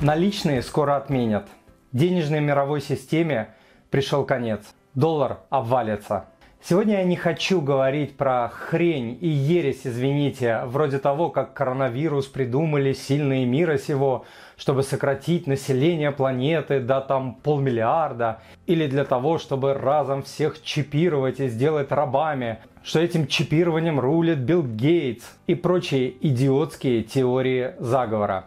Наличные скоро отменят. Денежной мировой системе пришел конец. Доллар обвалится. Сегодня я не хочу говорить про хрень и ересь, извините, вроде того, как коронавирус придумали сильные мира сего, чтобы сократить население планеты до там полмиллиарда, или для того, чтобы разом всех чипировать и сделать рабами, что этим чипированием рулит Билл Гейтс и прочие идиотские теории заговора.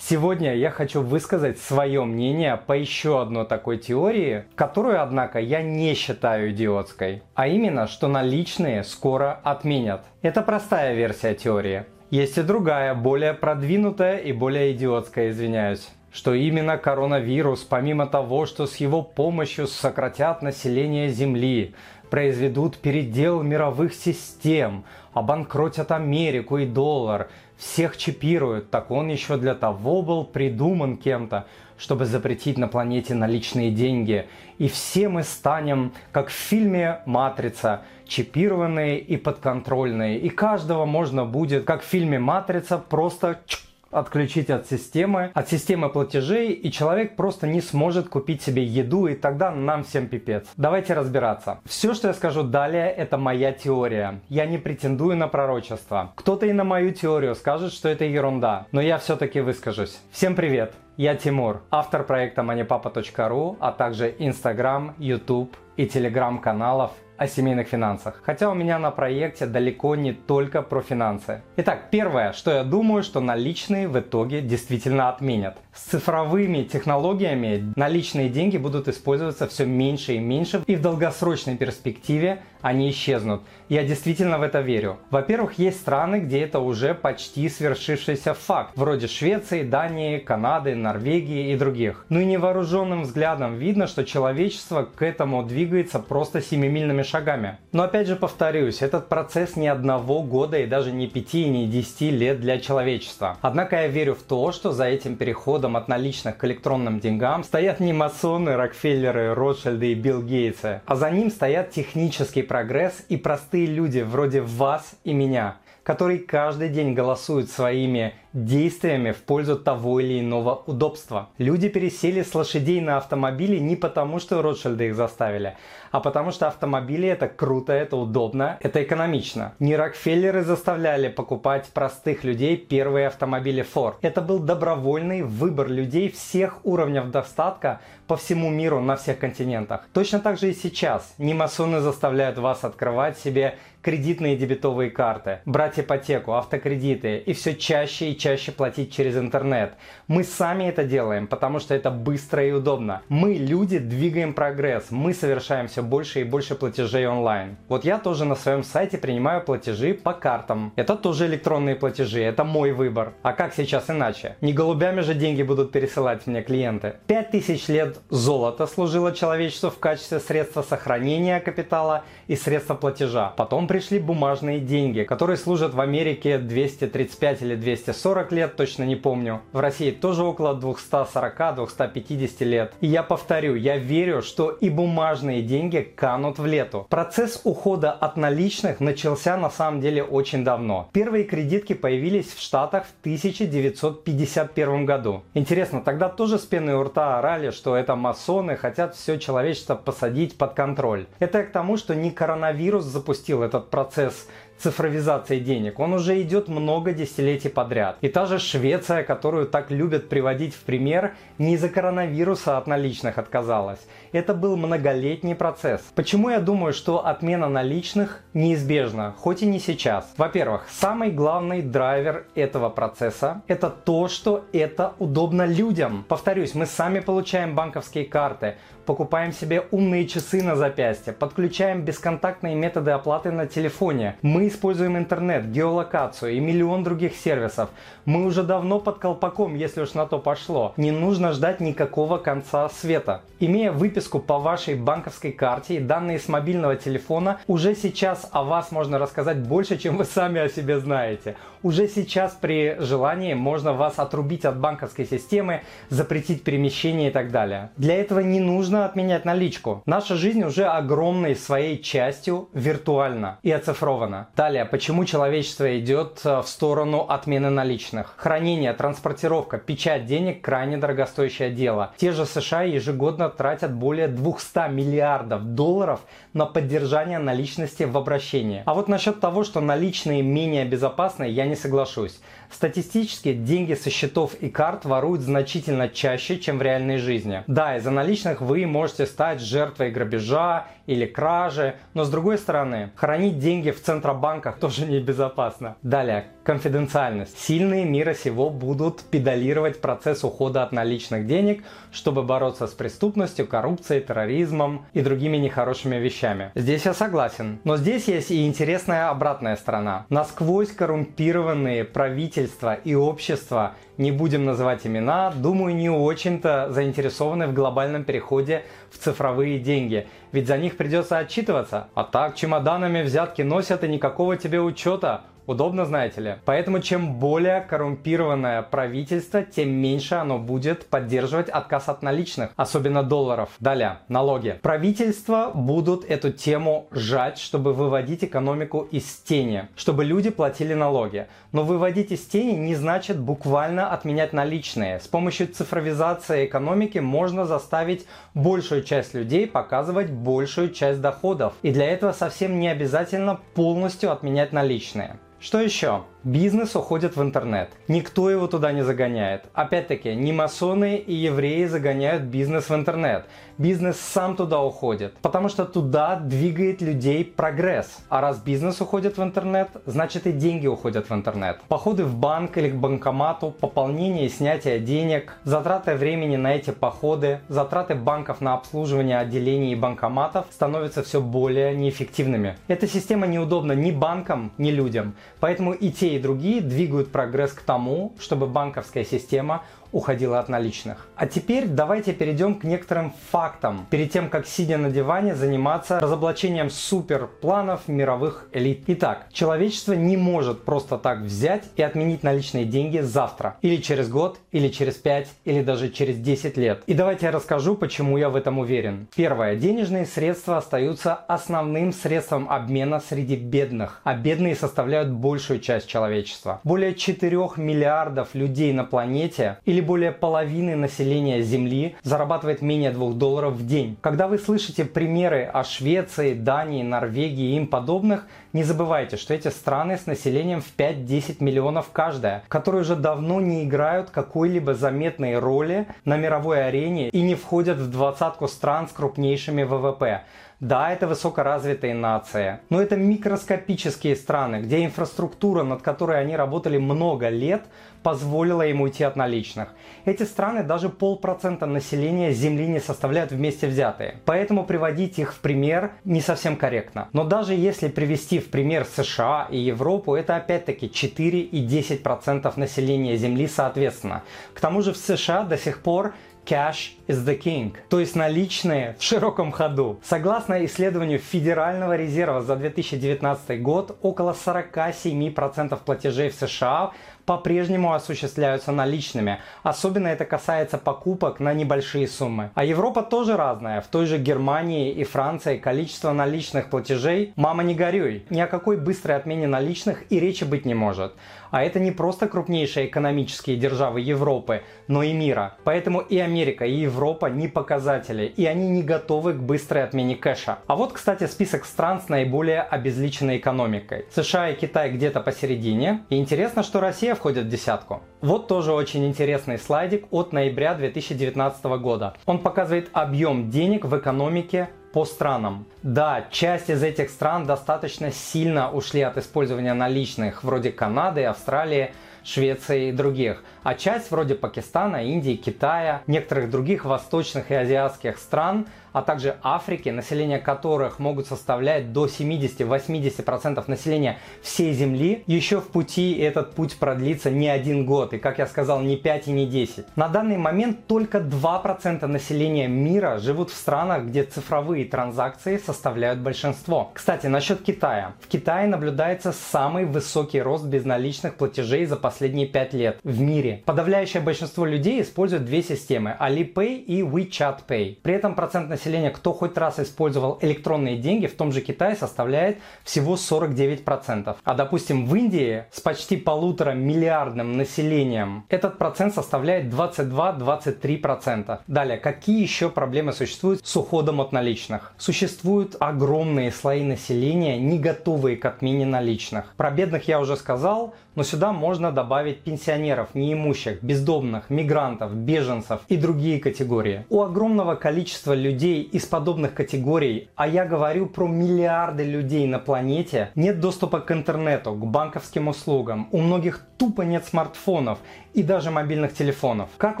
Сегодня я хочу высказать свое мнение по еще одной такой теории, которую, однако, я не считаю идиотской. А именно, что наличные скоро отменят. Это простая версия теории. Есть и другая, более продвинутая и более идиотская, извиняюсь что именно коронавирус, помимо того, что с его помощью сократят население Земли, произведут передел мировых систем, обанкротят Америку и доллар, всех чипируют, так он еще для того был придуман кем-то, чтобы запретить на планете наличные деньги. И все мы станем, как в фильме «Матрица», чипированные и подконтрольные. И каждого можно будет, как в фильме «Матрица», просто чик, отключить от системы, от системы платежей, и человек просто не сможет купить себе еду, и тогда нам всем пипец. Давайте разбираться. Все, что я скажу далее, это моя теория. Я не претендую на пророчество. Кто-то и на мою теорию скажет, что это ерунда, но я все-таки выскажусь. Всем привет! Я Тимур, автор проекта moneypapa.ru, а также Instagram, YouTube и Telegram каналов о семейных финансах. Хотя у меня на проекте далеко не только про финансы. Итак, первое, что я думаю, что наличные в итоге действительно отменят. С цифровыми технологиями наличные деньги будут использоваться все меньше и меньше, и в долгосрочной перспективе они исчезнут. Я действительно в это верю. Во-первых, есть страны, где это уже почти свершившийся факт, вроде Швеции, Дании, Канады, Норвегии и других. Ну и невооруженным взглядом видно, что человечество к этому двигается просто семимильными шагами. Но опять же повторюсь, этот процесс не одного года и даже не пяти не десяти лет для человечества. Однако я верю в то, что за этим переходом от наличных к электронным деньгам стоят не масоны, Рокфеллеры, Ротшильды и Билл Гейтсы, а за ним стоят технический прогресс и простые люди вроде вас и меня которые каждый день голосуют своими действиями в пользу того или иного удобства. Люди пересели с лошадей на автомобили не потому, что Ротшильды их заставили, а потому что автомобили это круто, это удобно, это экономично. Не Рокфеллеры заставляли покупать простых людей первые автомобили Ford. Это был добровольный выбор людей всех уровней достатка по всему миру на всех континентах. Точно так же и сейчас. Не масоны заставляют вас открывать себе кредитные дебетовые карты, брать ипотеку, автокредиты и все чаще и чаще платить через интернет. Мы сами это делаем, потому что это быстро и удобно. Мы, люди, двигаем прогресс, мы совершаем все больше и больше платежей онлайн. Вот я тоже на своем сайте принимаю платежи по картам. Это тоже электронные платежи, это мой выбор. А как сейчас иначе? Не голубями же деньги будут пересылать мне клиенты. 5000 лет золото служило человечеству в качестве средства сохранения капитала и средства платежа. Потом пришли бумажные деньги, которые служат в Америке 235 или 240 лет, точно не помню. В России тоже около 240-250 лет. И я повторю, я верю, что и бумажные деньги канут в лету. Процесс ухода от наличных начался на самом деле очень давно. Первые кредитки появились в Штатах в 1951 году. Интересно, тогда тоже с пеной у рта орали, что это масоны хотят все человечество посадить под контроль. Это к тому, что не коронавирус запустил этот процесс цифровизации денег, он уже идет много десятилетий подряд. И та же Швеция, которую так любят приводить в пример, не из-за коронавируса от наличных отказалась. Это был многолетний процесс. Почему я думаю, что отмена наличных неизбежна, хоть и не сейчас? Во-первых, самый главный драйвер этого процесса – это то, что это удобно людям. Повторюсь, мы сами получаем банковские карты, покупаем себе умные часы на запястье, подключаем бесконтактные методы оплаты на телефоне. Мы используем интернет, геолокацию и миллион других сервисов. Мы уже давно под колпаком, если уж на то пошло. Не нужно ждать никакого конца света. Имея выписку по вашей банковской карте и данные с мобильного телефона, уже сейчас о вас можно рассказать больше, чем вы сами о себе знаете. Уже сейчас при желании можно вас отрубить от банковской системы, запретить перемещение и так далее. Для этого не нужно отменять наличку. Наша жизнь уже огромной своей частью виртуальна и оцифрована. Далее, почему человечество идет э, в сторону отмены наличных? Хранение, транспортировка, печать денег крайне дорогостоящее дело. Те же США ежегодно тратят более 200 миллиардов долларов на поддержание наличности в обращении. А вот насчет того, что наличные менее безопасны, я не соглашусь. Статистически деньги со счетов и карт воруют значительно чаще, чем в реальной жизни. Да, из-за наличных вы можете стать жертвой грабежа или кражи, но с другой стороны, хранить деньги в центробанках тоже небезопасно. Далее, конфиденциальность. Сильные мира сего будут педалировать процесс ухода от наличных денег, чтобы бороться с преступностью, коррупцией, терроризмом и другими нехорошими вещами. Здесь я согласен. Но здесь есть и интересная обратная сторона. Насквозь коррумпированные правители правительство и общество, не будем называть имена, думаю, не очень-то заинтересованы в глобальном переходе в цифровые деньги. Ведь за них придется отчитываться. А так чемоданами взятки носят и никакого тебе учета. Удобно, знаете ли. Поэтому чем более коррумпированное правительство, тем меньше оно будет поддерживать отказ от наличных, особенно долларов. Далее, налоги. Правительства будут эту тему сжать, чтобы выводить экономику из тени, чтобы люди платили налоги. Но выводить из тени не значит буквально отменять наличные. С помощью цифровизации экономики можно заставить большую часть людей показывать большую часть доходов. И для этого совсем не обязательно полностью отменять наличные. Что еще? Бизнес уходит в интернет. Никто его туда не загоняет. Опять-таки, не масоны и евреи загоняют бизнес в интернет. Бизнес сам туда уходит. Потому что туда двигает людей прогресс. А раз бизнес уходит в интернет, значит и деньги уходят в интернет. Походы в банк или к банкомату, пополнение и снятие денег, затраты времени на эти походы, затраты банков на обслуживание отделений и банкоматов становятся все более неэффективными. Эта система неудобна ни банкам, ни людям. Поэтому и те, и другие двигают прогресс к тому, чтобы банковская система уходила от наличных. А теперь давайте перейдем к некоторым фактам, перед тем, как сидя на диване заниматься разоблачением суперпланов мировых элит. Итак, человечество не может просто так взять и отменить наличные деньги завтра, или через год, или через 5, или даже через 10 лет. И давайте я расскажу, почему я в этом уверен. Первое. Денежные средства остаются основным средством обмена среди бедных, а бедные составляют большую часть человечества. Более 4 миллиардов людей на планете или более половины населения Земли зарабатывает менее 2 долларов в день. Когда вы слышите примеры о Швеции, Дании, Норвегии и им подобных, не забывайте, что эти страны с населением в 5-10 миллионов каждая, которые уже давно не играют какой-либо заметной роли на мировой арене и не входят в двадцатку стран с крупнейшими ВВП. Да, это высокоразвитые нации, но это микроскопические страны, где инфраструктура, над которой они работали много лет, позволила им уйти от наличных. Эти страны даже полпроцента населения Земли не составляют вместе взятые. Поэтому приводить их в пример не совсем корректно. Но даже если привести в пример США и Европу, это опять-таки 4 и 10% населения Земли соответственно. К тому же в США до сих пор Cash is the king, то есть наличные в широком ходу. Согласно исследованию Федерального резерва за 2019 год, около 47% платежей в США по-прежнему осуществляются наличными. Особенно это касается покупок на небольшие суммы. А Европа тоже разная. В той же Германии и Франции количество наличных платежей «мама не горюй». Ни о какой быстрой отмене наличных и речи быть не может. А это не просто крупнейшие экономические державы Европы, но и мира. Поэтому и Америка, и Европа не показатели, и они не готовы к быстрой отмене кэша. А вот, кстати, список стран с наиболее обезличенной экономикой. США и Китай где-то посередине. И интересно, что Россия входит в десятку. Вот тоже очень интересный слайдик от ноября 2019 года. Он показывает объем денег в экономике по странам. Да, часть из этих стран достаточно сильно ушли от использования наличных, вроде Канады, Австралии, Швеции и других. А часть вроде Пакистана, Индии, Китая, некоторых других восточных и азиатских стран – а также Африки, население которых могут составлять до 70-80% населения всей Земли, еще в пути, этот путь продлится не один год, и, как я сказал, не 5 и не 10. На данный момент только 2% населения мира живут в странах, где цифровые транзакции составляют большинство. Кстати, насчет Китая. В Китае наблюдается самый высокий рост безналичных платежей за последние 5 лет в мире. Подавляющее большинство людей используют две системы – Alipay и WeChat Pay. При этом процент населения населения, кто хоть раз использовал электронные деньги, в том же Китае составляет всего 49%. А допустим в Индии с почти полутора миллиардным населением этот процент составляет 22-23%. Далее, какие еще проблемы существуют с уходом от наличных? Существуют огромные слои населения, не готовые к отмене наличных. Про бедных я уже сказал, но сюда можно добавить пенсионеров, неимущих, бездомных, мигрантов, беженцев и другие категории. У огромного количества людей из подобных категорий, а я говорю про миллиарды людей на планете, нет доступа к интернету, к банковским услугам. У многих тупо нет смартфонов и даже мобильных телефонов. Как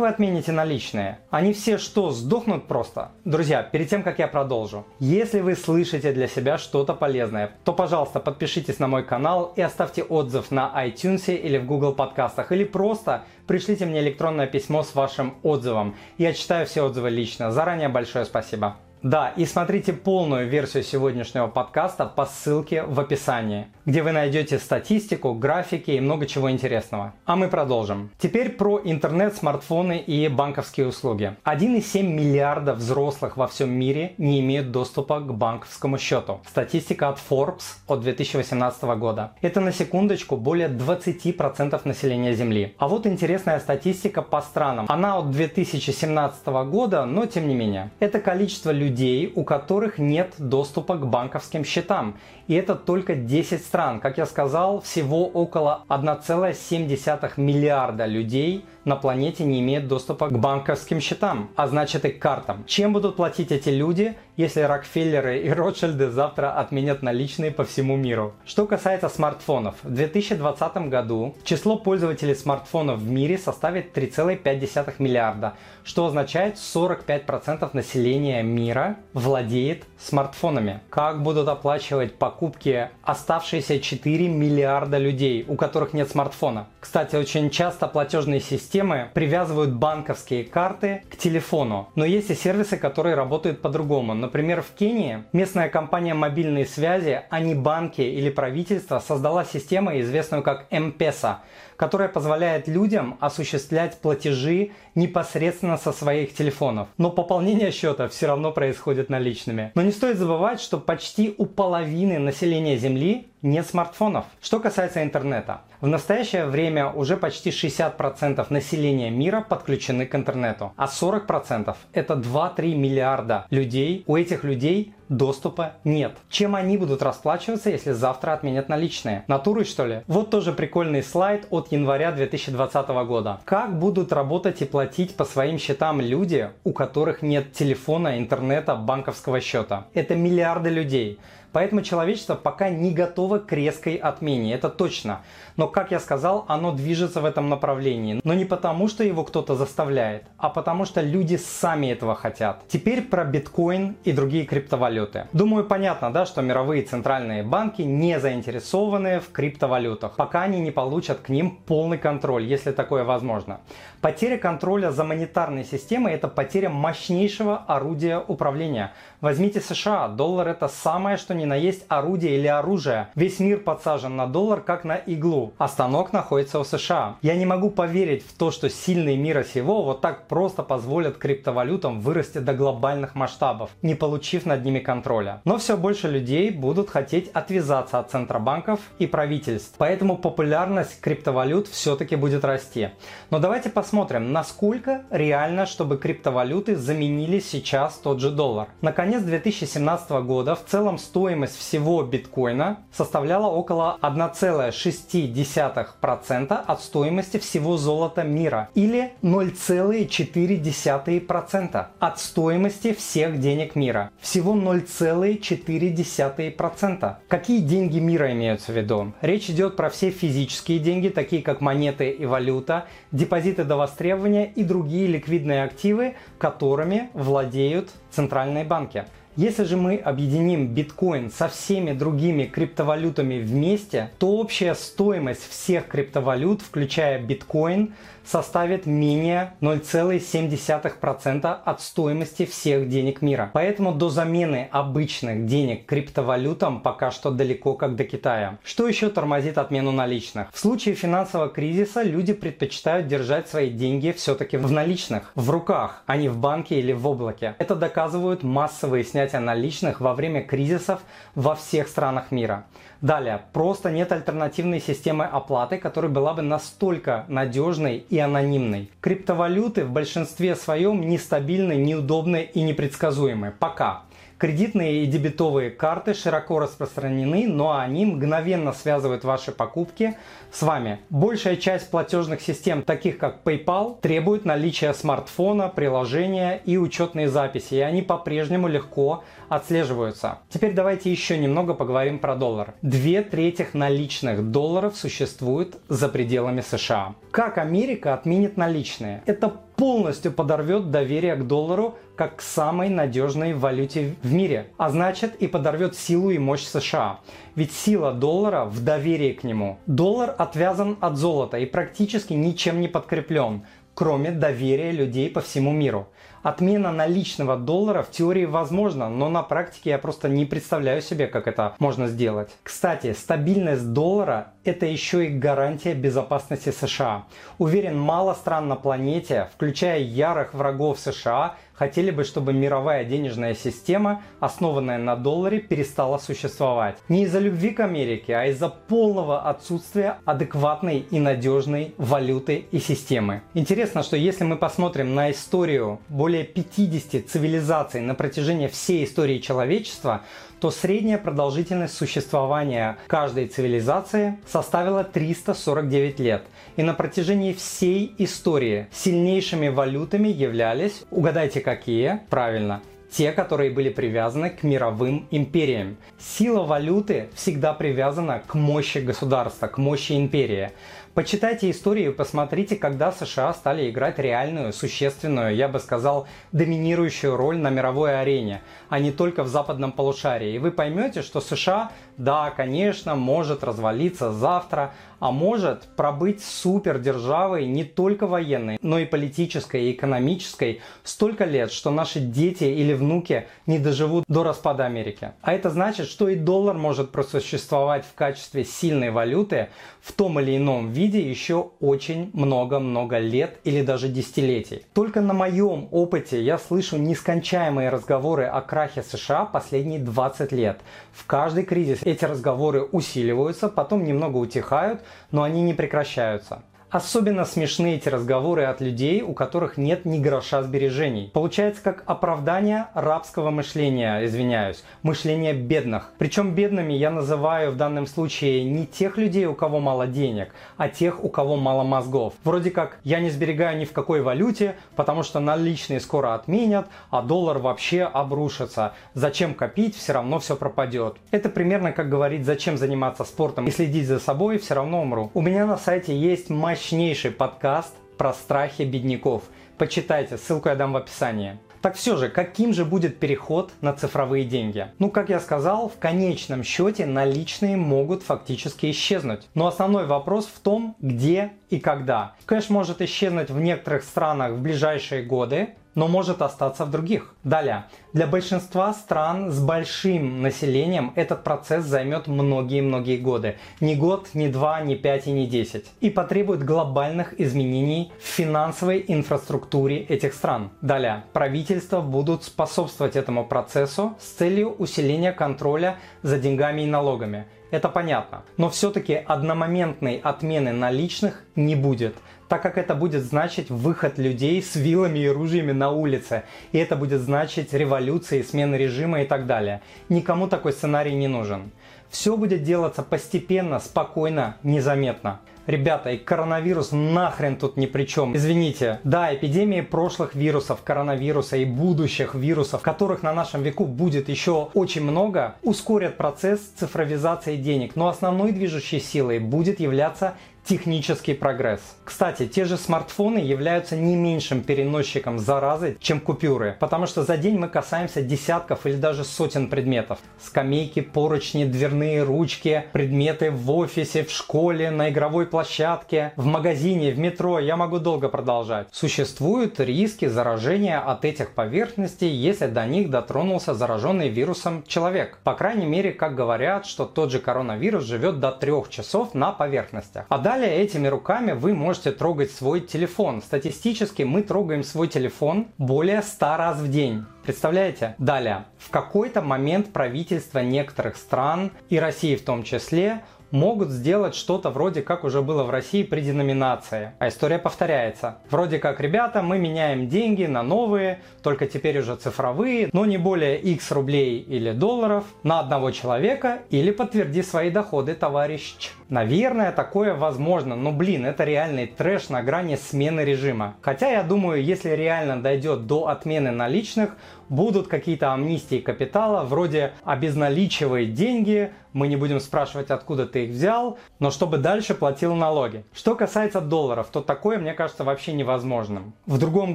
вы отмените наличные? Они все что, сдохнут просто? Друзья, перед тем, как я продолжу, если вы слышите для себя что-то полезное, то, пожалуйста, подпишитесь на мой канал и оставьте отзыв на iTunes или в Google подкастах, или просто пришлите мне электронное письмо с вашим отзывом. Я читаю все отзывы лично. Заранее большое спасибо. Да, и смотрите полную версию сегодняшнего подкаста по ссылке в описании, где вы найдете статистику, графики и много чего интересного. А мы продолжим. Теперь про интернет, смартфоны и банковские услуги. 1,7 миллиарда взрослых во всем мире не имеют доступа к банковскому счету. Статистика от Forbes от 2018 года. Это на секундочку более 20% населения Земли. А вот интересная статистика по странам. Она от 2017 года, но тем не менее. Это количество людей, людей, у которых нет доступа к банковским счетам. И это только 10 стран. Как я сказал, всего около 1,7 миллиарда людей на планете не имеют доступа к банковским счетам, а значит и к картам. Чем будут платить эти люди, если Рокфеллеры и Ротшильды завтра отменят наличные по всему миру? Что касается смартфонов, в 2020 году число пользователей смартфонов в мире составит 3,5 миллиарда, что означает 45% населения мира владеет смартфонами. Как будут оплачивать покупки оставшиеся 4 миллиарда людей, у которых нет смартфона? Кстати, очень часто платежные системы привязывают банковские карты к телефону, но есть и сервисы, которые работают по-другому. Например, в Кении местная компания мобильной связи, а не банки или правительство, создала систему, известную как M-Pesa, которая позволяет людям осуществлять платежи непосредственно со своих телефонов. Но пополнение счета все равно происходит наличными. Но не стоит забывать, что почти у половины населения Земли нет смартфонов. Что касается интернета. В настоящее время уже почти 60% населения мира подключены к интернету, а 40% это 2-3 миллиарда людей. У этих людей доступа нет. Чем они будут расплачиваться, если завтра отменят наличные? Натурой что ли? Вот тоже прикольный слайд от января 2020 года. Как будут работать и платить по своим счетам люди, у которых нет телефона, интернета, банковского счета? Это миллиарды людей. Поэтому человечество пока не готово к резкой отмене, это точно. Но, как я сказал, оно движется в этом направлении. Но не потому, что его кто-то заставляет, а потому что люди сами этого хотят. Теперь про биткоин и другие криптовалюты. Думаю, понятно, да, что мировые центральные банки не заинтересованы в криптовалютах, пока они не получат к ним полный контроль, если такое возможно. Потеря контроля за монетарной системой – это потеря мощнейшего орудия управления. Возьмите США, доллар – это самое, что ни на есть орудие или оружие. Весь мир подсажен на доллар, как на иглу, а станок находится у США. Я не могу поверить в то, что сильные мира сего вот так просто позволят криптовалютам вырасти до глобальных масштабов, не получив над ними контроля. Но все больше людей будут хотеть отвязаться от центробанков и правительств, поэтому популярность криптовалют все-таки будет расти. Но давайте посмотрим, насколько реально, чтобы криптовалюты заменили сейчас тот же доллар. Наконец 2017 года в целом стоимость стоимость всего биткоина составляла около 1,6% от стоимости всего золота мира или 0,4% от стоимости всех денег мира. Всего 0,4% 0,4%. Какие деньги мира имеются в виду? Речь идет про все физические деньги, такие как монеты и валюта, депозиты до востребования и другие ликвидные активы, которыми владеют центральные банки. Если же мы объединим биткоин со всеми другими криптовалютами вместе, то общая стоимость всех криптовалют, включая биткоин, составит менее 0,7% от стоимости всех денег мира. Поэтому до замены обычных денег криптовалютам пока что далеко как до Китая. Что еще тормозит отмену наличных? В случае финансового кризиса люди предпочитают держать свои деньги все-таки в наличных, в руках, а не в банке или в облаке. Это доказывают массовые снятия наличных во время кризисов во всех странах мира. Далее, просто нет альтернативной системы оплаты, которая была бы настолько надежной и анонимной. Криптовалюты в большинстве своем нестабильны, неудобны и непредсказуемы. Пока. Кредитные и дебетовые карты широко распространены, но они мгновенно связывают ваши покупки с вами. Большая часть платежных систем, таких как PayPal, требует наличия смартфона, приложения и учетные записи, и они по-прежнему легко отслеживаются. Теперь давайте еще немного поговорим про доллар. Две трети наличных долларов существуют за пределами США. Как Америка отменит наличные? Это полностью подорвет доверие к доллару как к самой надежной валюте в мире, а значит и подорвет силу и мощь США. Ведь сила доллара в доверии к нему. Доллар отвязан от золота и практически ничем не подкреплен, кроме доверия людей по всему миру. Отмена наличного доллара в теории возможна, но на практике я просто не представляю себе, как это можно сделать. Кстати, стабильность доллара – это еще и гарантия безопасности США. Уверен, мало стран на планете, включая ярых врагов США, хотели бы, чтобы мировая денежная система, основанная на долларе, перестала существовать. Не из-за любви к Америке, а из-за полного отсутствия адекватной и надежной валюты и системы. Интересно, что если мы посмотрим на историю более 50 цивилизаций на протяжении всей истории человечества, то средняя продолжительность существования каждой цивилизации составила 349 лет. И на протяжении всей истории сильнейшими валютами являлись, угадайте какие, правильно, те, которые были привязаны к мировым империям. Сила валюты всегда привязана к мощи государства, к мощи империи. Почитайте историю и посмотрите, когда США стали играть реальную, существенную, я бы сказал, доминирующую роль на мировой арене, а не только в западном полушарии. И вы поймете, что США, да, конечно, может развалиться завтра, а может пробыть супердержавой не только военной, но и политической и экономической столько лет, что наши дети или внуки не доживут до распада Америки. А это значит, что и доллар может просуществовать в качестве сильной валюты в том или ином виде еще очень много-много лет или даже десятилетий. Только на моем опыте я слышу нескончаемые разговоры о крахе США последние 20 лет. В каждый кризис эти разговоры усиливаются, потом немного утихают, но они не прекращаются. Особенно смешны эти разговоры от людей, у которых нет ни гроша сбережений. Получается как оправдание рабского мышления, извиняюсь, мышления бедных. Причем бедными я называю в данном случае не тех людей, у кого мало денег, а тех, у кого мало мозгов. Вроде как я не сберегаю ни в какой валюте, потому что наличные скоро отменят, а доллар вообще обрушится. Зачем копить, все равно все пропадет. Это примерно как говорить, зачем заниматься спортом и следить за собой, все равно умру. У меня на сайте есть матч мощнейший подкаст про страхи бедняков. Почитайте, ссылку я дам в описании. Так все же, каким же будет переход на цифровые деньги? Ну, как я сказал, в конечном счете наличные могут фактически исчезнуть. Но основной вопрос в том, где и когда. Кэш может исчезнуть в некоторых странах в ближайшие годы, но может остаться в других. Далее. Для большинства стран с большим населением этот процесс займет многие-многие годы. Не год, не два, не пять и не десять. И потребует глобальных изменений в финансовой инфраструктуре этих стран. Далее. Правительства будут способствовать этому процессу с целью усиления контроля за деньгами и налогами это понятно. Но все-таки одномоментной отмены наличных не будет, так как это будет значить выход людей с вилами и ружьями на улице, и это будет значить революции, смены режима и так далее. Никому такой сценарий не нужен. Все будет делаться постепенно, спокойно, незаметно. Ребята, и коронавирус нахрен тут ни при чем. Извините. Да, эпидемии прошлых вирусов, коронавируса и будущих вирусов, которых на нашем веку будет еще очень много, ускорят процесс цифровизации денег. Но основной движущей силой будет являться технический прогресс. Кстати, те же смартфоны являются не меньшим переносчиком заразы, чем купюры, потому что за день мы касаемся десятков или даже сотен предметов. Скамейки, поручни, дверные ручки, предметы в офисе, в школе, на игровой площадке, в магазине, в метро, я могу долго продолжать. Существуют риски заражения от этих поверхностей, если до них дотронулся зараженный вирусом человек. По крайней мере, как говорят, что тот же коронавирус живет до трех часов на поверхностях. А Далее этими руками вы можете трогать свой телефон. Статистически мы трогаем свой телефон более 100 раз в день. Представляете? Далее. В какой-то момент правительства некоторых стран, и России в том числе, могут сделать что-то вроде как уже было в России при деноминации. А история повторяется. Вроде как, ребята, мы меняем деньги на новые, только теперь уже цифровые, но не более x рублей или долларов на одного человека или подтверди свои доходы, товарищ. Наверное, такое возможно, но блин, это реальный трэш на грани смены режима. Хотя я думаю, если реально дойдет до отмены наличных, будут какие-то амнистии капитала, вроде обезналичивай деньги, мы не будем спрашивать, откуда ты их взял, но чтобы дальше платил налоги. Что касается долларов, то такое, мне кажется, вообще невозможным. В другом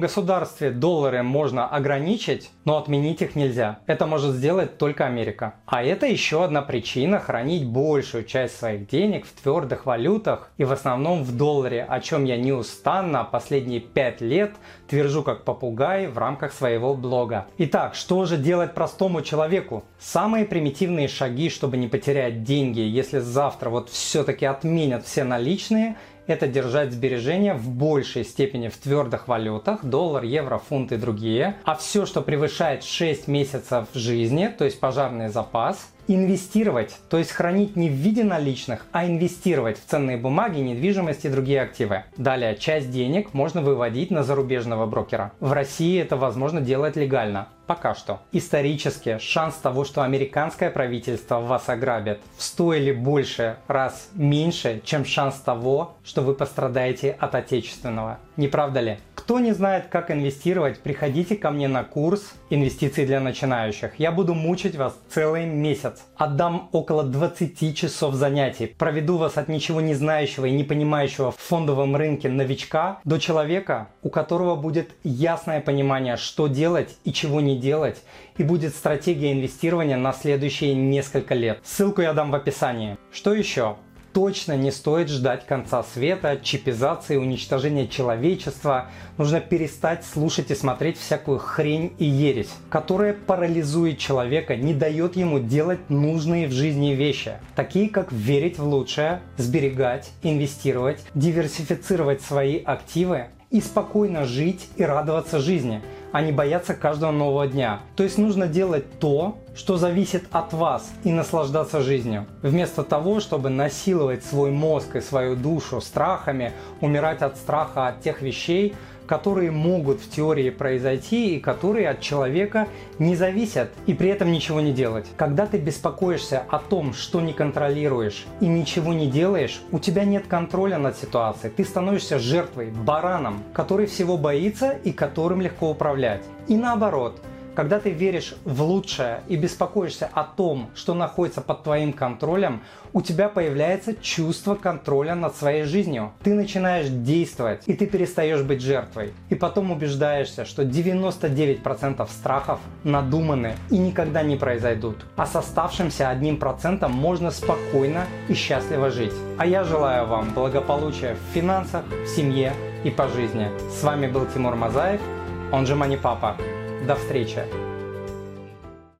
государстве доллары можно ограничить, но отменить их нельзя. Это может сделать только Америка. А это еще одна причина хранить большую часть своих денег в твердых валютах и в основном в долларе, о чем я неустанно последние пять лет твержу как попугай в рамках своего блога. Итак, что же делать простому человеку? Самые примитивные шаги, чтобы не потерять деньги, если завтра вот все-таки отменят все наличные, это держать сбережения в большей степени в твердых валютах, доллар, евро, фунт и другие. А все, что превышает 6 месяцев жизни, то есть пожарный запас, инвестировать, то есть хранить не в виде наличных, а инвестировать в ценные бумаги, недвижимость и другие активы. Далее, часть денег можно выводить на зарубежного брокера. В России это возможно делать легально. Пока что. Исторически шанс того, что американское правительство вас ограбит, в 100 или больше раз меньше, чем шанс того, что вы пострадаете от отечественного. Не правда ли? Кто не знает, как инвестировать, приходите ко мне на курс «Инвестиции для начинающих». Я буду мучить вас целый месяц. Отдам около 20 часов занятий. Проведу вас от ничего не знающего и не понимающего в фондовом рынке новичка до человека, у которого будет ясное понимание, что делать и чего не делать, и будет стратегия инвестирования на следующие несколько лет. Ссылку я дам в описании. Что еще? Точно не стоит ждать конца света, чипизации, уничтожения человечества. Нужно перестать слушать и смотреть всякую хрень и ересь, которая парализует человека, не дает ему делать нужные в жизни вещи, такие как верить в лучшее, сберегать, инвестировать, диверсифицировать свои активы и спокойно жить и радоваться жизни – а не бояться каждого нового дня. То есть нужно делать то, что зависит от вас и наслаждаться жизнью. Вместо того, чтобы насиловать свой мозг и свою душу страхами, умирать от страха от тех вещей, которые могут в теории произойти и которые от человека не зависят, и при этом ничего не делать. Когда ты беспокоишься о том, что не контролируешь и ничего не делаешь, у тебя нет контроля над ситуацией. Ты становишься жертвой, бараном, который всего боится и которым легко управлять. И наоборот – когда ты веришь в лучшее и беспокоишься о том, что находится под твоим контролем, у тебя появляется чувство контроля над своей жизнью. Ты начинаешь действовать, и ты перестаешь быть жертвой. И потом убеждаешься, что 99% страхов надуманы и никогда не произойдут. А с оставшимся одним процентом можно спокойно и счастливо жить. А я желаю вам благополучия в финансах, в семье и по жизни. С вами был Тимур Мазаев, он же Мани Папа. До встречи!